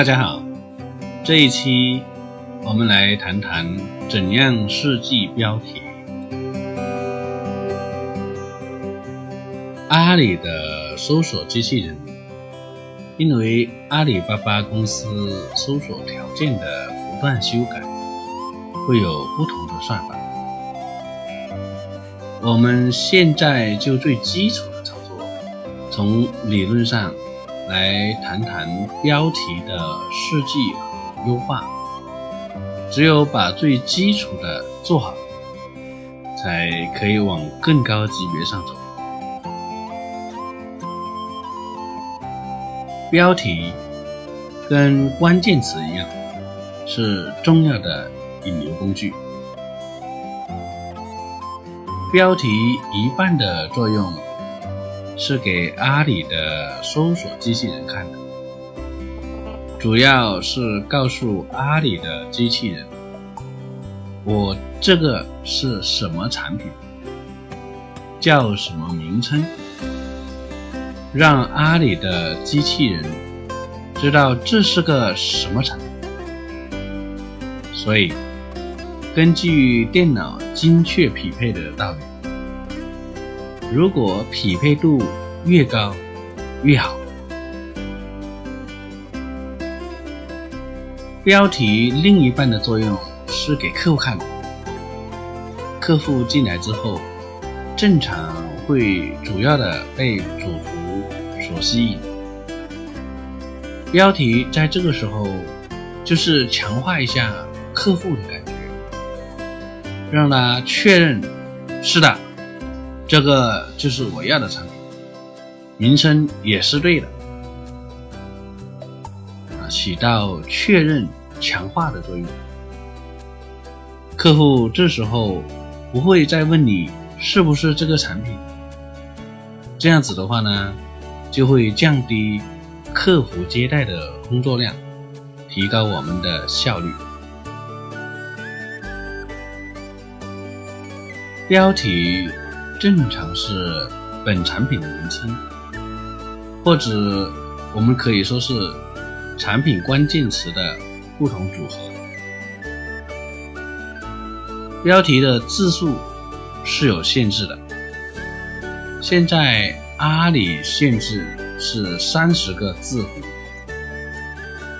大家好，这一期我们来谈谈怎样设计标题。阿里的搜索机器人，因为阿里巴巴公司搜索条件的不断修改，会有不同的算法。我们现在就最基础的操作，从理论上来谈谈标题的设计和优化。只有把最基础的做好，才可以往更高级别上走。标题跟关键词一样，是重要的引流工具。标题一半的作用是给阿里的搜索机器人看的，主要是告诉阿里的机器人，我这个是什么产品，叫什么名称，让阿里的机器人知道这是个什么产品。所以，根据电脑。精确匹配的道理，如果匹配度越高越好。标题另一半的作用是给客户看的，客户进来之后，正常会主要的被主图所吸引，标题在这个时候就是强化一下客户的感觉。让他确认，是的，这个就是我要的产品，名称也是对的，啊，起到确认、强化的作用。客户这时候不会再问你是不是这个产品，这样子的话呢，就会降低客服接待的工作量，提高我们的效率。标题正常是本产品的名称，或者我们可以说是产品关键词的不同组合。标题的字数是有限制的，现在阿里限制是三十个字符，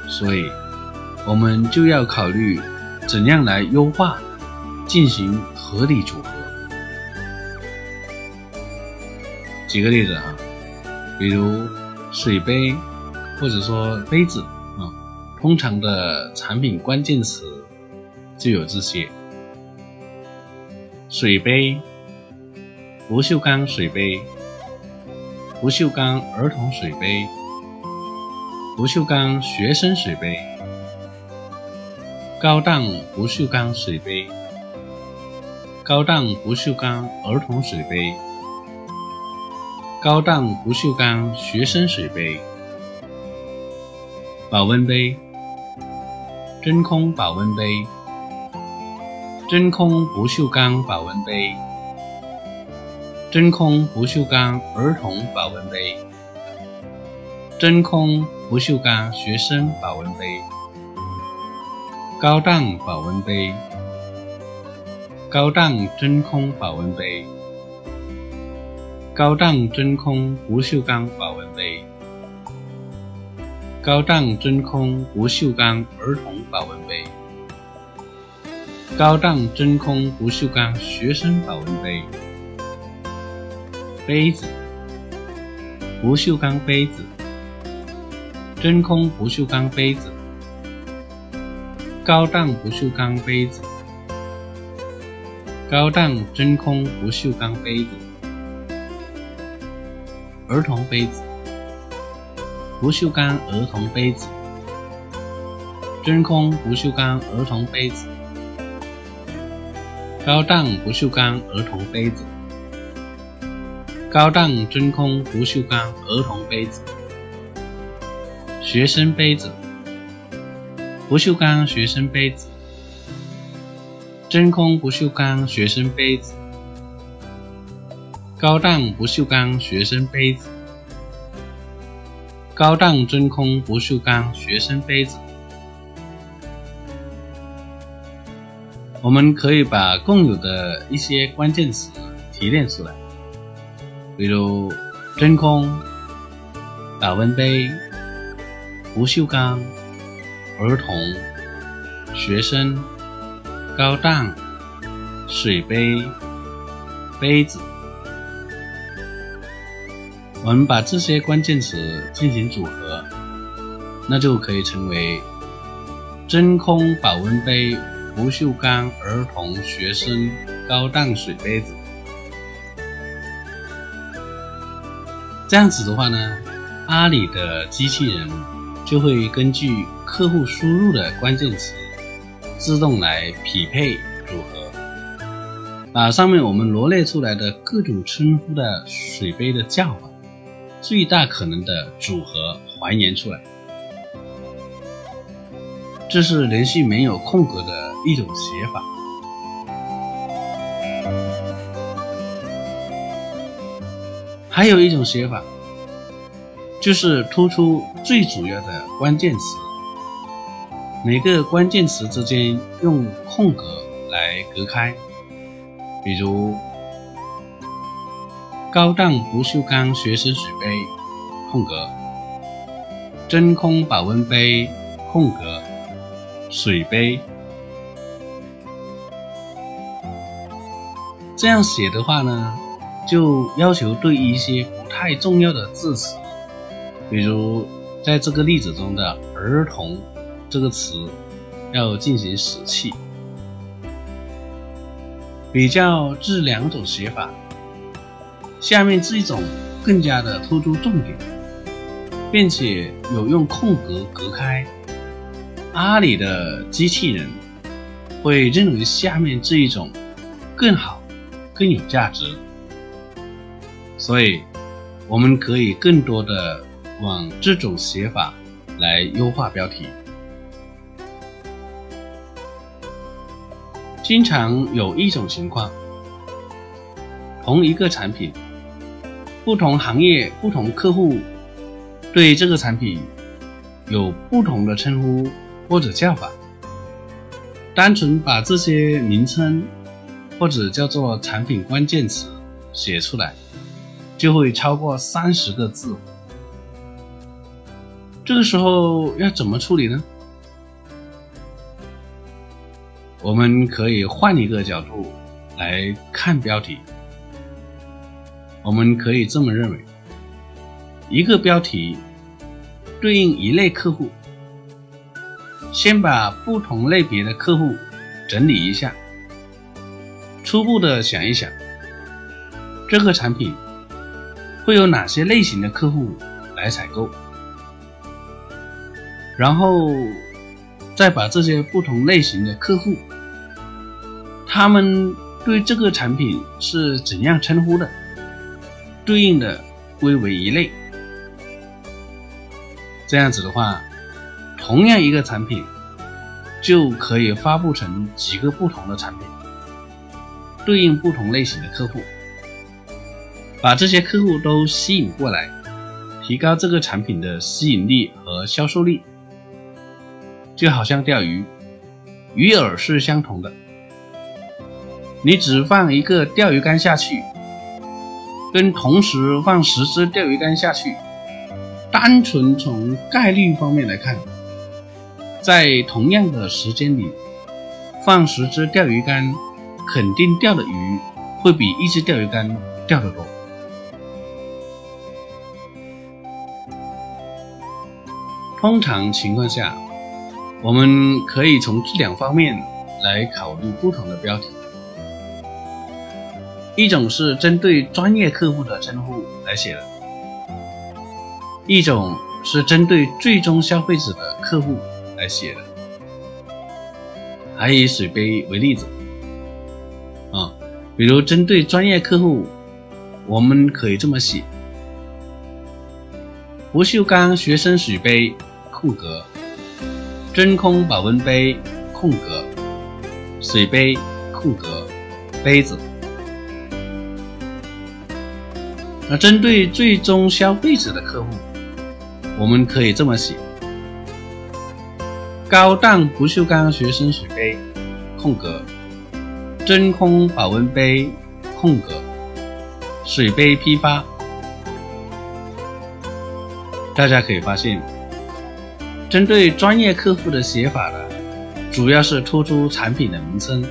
所以我们就要考虑怎样来优化，进行合理组合。举个例子啊，比如水杯，或者说杯子啊，通常的产品关键词就有这些：水杯、不锈钢水杯、不锈钢儿童水杯、不锈钢学生水杯、高档不锈钢水杯、高档不锈钢儿童水杯。高档不锈钢学生水杯、保温杯、真空保温杯、真空不锈钢保温杯、真空不锈钢儿童保温杯、真空不锈钢学生保温杯、高档保温杯、高档真空保温杯。高档真空不锈钢保温杯，高档真空不锈钢儿童保温杯，高档真空不锈钢学生保温杯，杯子，不锈钢杯子，真空不锈钢杯子，高档不锈钢杯子，高档真空不锈钢杯子。儿童杯子，不锈钢儿童杯子，真空不锈钢儿童杯子，高档不锈钢儿童杯子，高档真空不锈钢儿童杯子，学生杯子，不锈钢学生杯子，真空不锈钢学生杯子。高档不锈钢学生杯子，高档真空不锈钢学生杯子。我们可以把共有的一些关键词提炼出来，比如真空、保温杯、不锈钢、儿童、学生、高档、水杯、杯子。我们把这些关键词进行组合，那就可以成为真空保温杯。不锈钢儿童学生高档水杯子，这样子的话呢，阿里的机器人就会根据客户输入的关键词，自动来匹配组合，把上面我们罗列出来的各种称呼的水杯的叫法，最大可能的组合还原出来。这是连续没有空格的一种写法。还有一种写法，就是突出最主要的关键词，每个关键词之间用空格来隔开。比如，高档不锈钢学生水杯，空格；真空保温杯，空格。水杯，这样写的话呢，就要求对一些不太重要的字词，比如在这个例子中的“儿童”这个词，要进行死气。比较这两种写法，下面这一种更加的突出重点，并且有用空格隔开。阿里的机器人会认为下面这一种更好、更有价值，所以我们可以更多的往这种写法来优化标题。经常有一种情况，同一个产品，不同行业、不同客户对这个产品有不同的称呼。或者叫法，单纯把这些名称或者叫做产品关键词写出来，就会超过三十个字。这个时候要怎么处理呢？我们可以换一个角度来看标题。我们可以这么认为：一个标题对应一类客户。先把不同类别的客户整理一下，初步的想一想，这个产品会有哪些类型的客户来采购，然后再把这些不同类型的客户，他们对这个产品是怎样称呼的，对应的归为一类，这样子的话。同样一个产品，就可以发布成几个不同的产品，对应不同类型的客户，把这些客户都吸引过来，提高这个产品的吸引力和销售力。就好像钓鱼，鱼饵是相同的，你只放一个钓鱼竿下去，跟同时放十只钓鱼竿下去，单纯从概率方面来看。在同样的时间里，放十只钓鱼竿，肯定钓的鱼会比一只钓鱼竿钓的多。通常情况下，我们可以从这两方面来考虑不同的标题：一种是针对专业客户的称呼来写的，一种是针对最终消费者的客户。来写的，还以水杯为例子。啊，比如针对专业客户，我们可以这么写：不锈钢学生水杯空格，真空保温杯空格，水杯空格，杯子。那针对最终消费者的客户，我们可以这么写：高档不锈钢学生水杯，空格，真空保温杯，空格，水杯批发。大家可以发现，针对专业客户的写法呢，主要是突出产品的名称，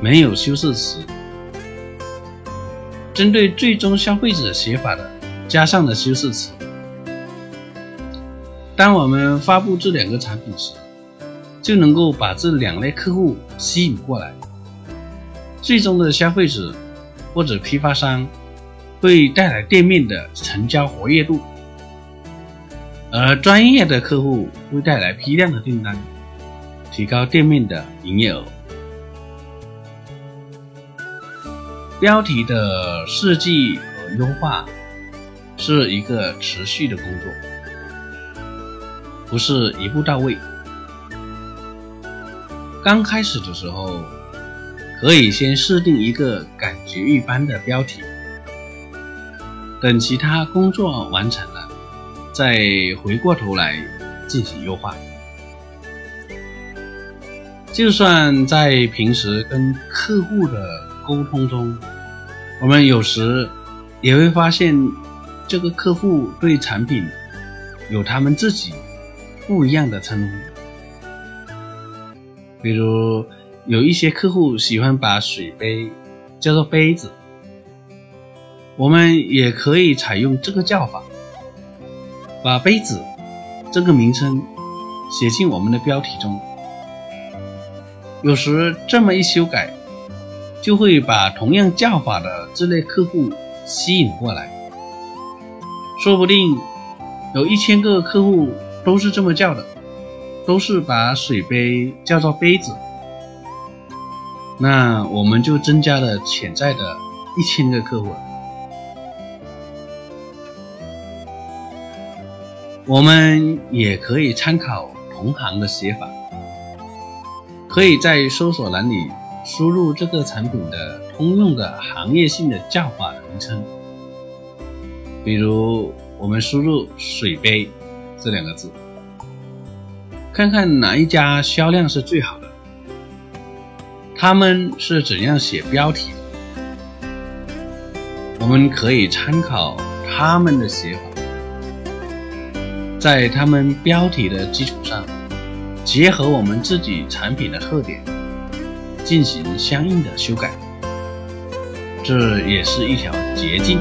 没有修饰词；针对最终消费者写法的，加上了修饰词。当我们发布这两个产品时，就能够把这两类客户吸引过来，最终的消费者或者批发商会带来店面的成交活跃度。而专业的客户会带来批量的订单，提高店面的营业额。标题的设计和优化是一个持续的工作，不是一步到位。刚开始的时候，可以先设定一个感觉一般的标题，等其他工作完成了。再回过头来进行优化。就算在平时跟客户的沟通中，我们有时也会发现，这个客户对产品有他们自己不一样的称呼。比如，有一些客户喜欢把水杯叫做杯子，我们也可以采用这个叫法。把杯子这个名称写进我们的标题中，有时这么一修改，就会把同样叫法的这类客户吸引过来。说不定有一千个客户都是这么叫的，都是把水杯叫做杯子，那我们就增加了潜在的一千个客户。我们也可以参考同行的写法，可以在搜索栏里输入这个产品的通用的行业性的叫法名称，比如我们输入“水杯”这两个字，看看哪一家销量是最好的，他们是怎样写标题。的，我们可以参考他们的写法。在他们标题的基础上，结合我们自己产品的特点，进行相应的修改，这也是一条捷径。